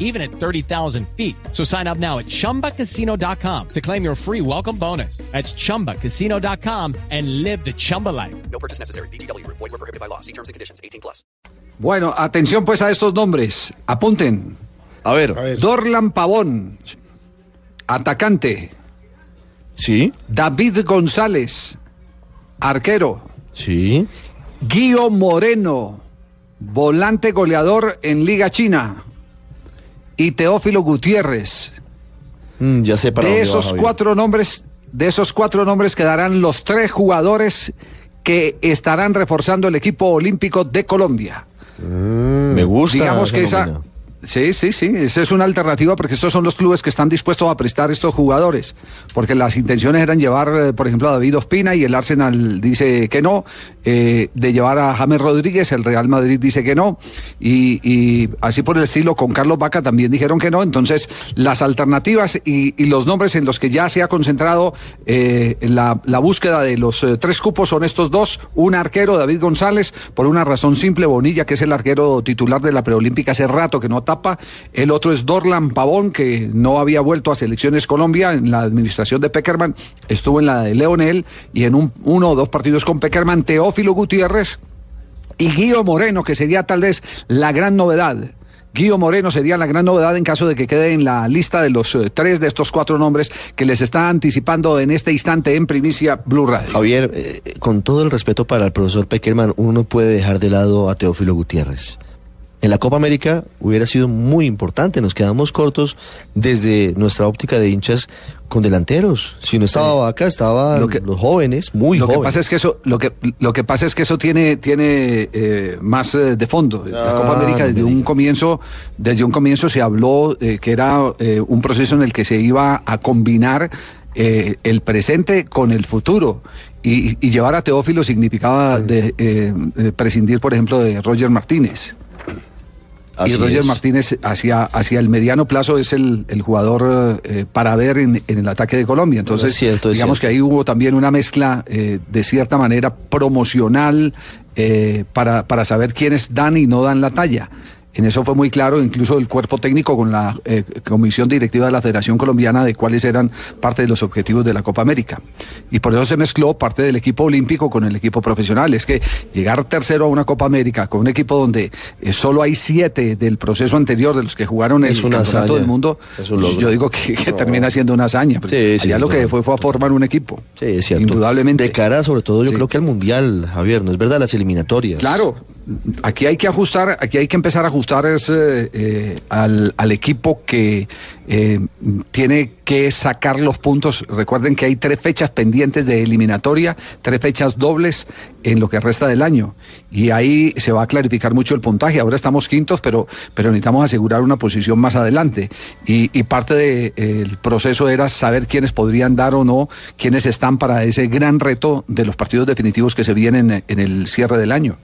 even at 30,000 feet. So sign up now at chumbacasino.com to claim your free welcome bonus. That's chumbacasino.com and live the Chumba life. No purchase necessary. BGW. Void were prohibited by law. See terms and conditions. 18 plus. Bueno, atención pues a estos nombres. Apunten. A ver. Dorlan Pavón, atacante. Sí, David González, arquero. sí. Guío Moreno, volante goleador en Liga China. Y Teófilo Gutiérrez. Mm, ya sé para De va, esos cuatro nombres, de esos cuatro nombres quedarán los tres jugadores que estarán reforzando el equipo olímpico de Colombia. Me gusta. Digamos que esa. Sí, sí, sí, esa es una alternativa porque estos son los clubes que están dispuestos a prestar estos jugadores. Porque las intenciones eran llevar, eh, por ejemplo, a David Ospina y el Arsenal dice que no. eh, de llevar a James Rodríguez, el Real Madrid dice que no. Y, y así por el estilo, con Carlos Vaca también dijeron que no. Entonces, las alternativas y, los nombres en los que ya se ha concentrado eh, la, búsqueda de los tres cupos son estos dos. Un arquero, David González, por una razón simple, Bonilla, que es el arquero titular de la preolímpica hace rato que no El otro es Dorlan Pavón, que no había vuelto a Selecciones Colombia en la administración de Peckerman, estuvo en la de Leonel y en un, uno o dos partidos con Peckerman, Teófilo Gutiérrez y Guido Moreno, que sería tal vez la gran novedad. Guido Moreno sería la gran novedad en caso de que quede en la lista de los eh, tres de estos cuatro nombres que les está anticipando en este instante en primicia Blue Radio. Javier, eh, con todo el respeto para el profesor Peckerman, uno no puede dejar de lado a Teófilo Gutiérrez. En la Copa América hubiera sido muy importante, nos quedamos cortos desde nuestra óptica de hinchas con delanteros. Si no estaba Vaca, estaban Lo que- los jóvenes, muy lo jóvenes. que pasa es que eso lo que lo que pasa es que eso tiene tiene eh, más eh, de fondo. La Ah, Copa América no desde un comienzo desde un comienzo se habló eh, que era eh, un proceso en el que se iba a combinar eh, el presente con el futuro. Y, y llevar a Teófilo significaba de, prescindir por ejemplo de Roger Martínez Así y Roger es. Martínez hacia, hacia el mediano plazo es el, el jugador eh, para ver en, en el ataque de Colombia. Entonces, Es cierto, digamos que ahí hubo también una mezcla eh, de cierta manera promocional eh, para, para saber quiénes dan y no dan la talla. En eso fue muy claro, incluso el cuerpo técnico con la eh, comisión directiva de la Federación Colombiana de cuáles eran parte de los objetivos de la Copa América. Y por eso se mezcló parte del equipo olímpico con el equipo profesional. Es que llegar tercero a una Copa América con un equipo donde eh, solo hay siete del proceso anterior de los que jugaron el campeonato hazaña. del mundo, yo digo que, que termina siendo una hazaña. Sí, sí, allá lo que fue fue a formar un equipo. Sí, es cierto. Indudablemente. De cara, sobre todo, yo Sí. creo que al Mundial, Javier, ¿no es verdad? Las eliminatorias. Claro, aquí hay que ajustar, aquí hay que empezar a ajustar es, eh, eh, al, equipo que eh, tiene que sacar los puntos. Recuerden que hay tres fechas pendientes de eliminatoria, tres fechas dobles en lo que resta del año. Y ahí se va a clarificar mucho el puntaje. Ahora estamos quintos, pero, pero necesitamos asegurar una posición más adelante. Y parte del proceso era saber quiénes podrían dar o no, quiénes están para ese gran reto de los partidos definitivos que se vienen en el cierre del año.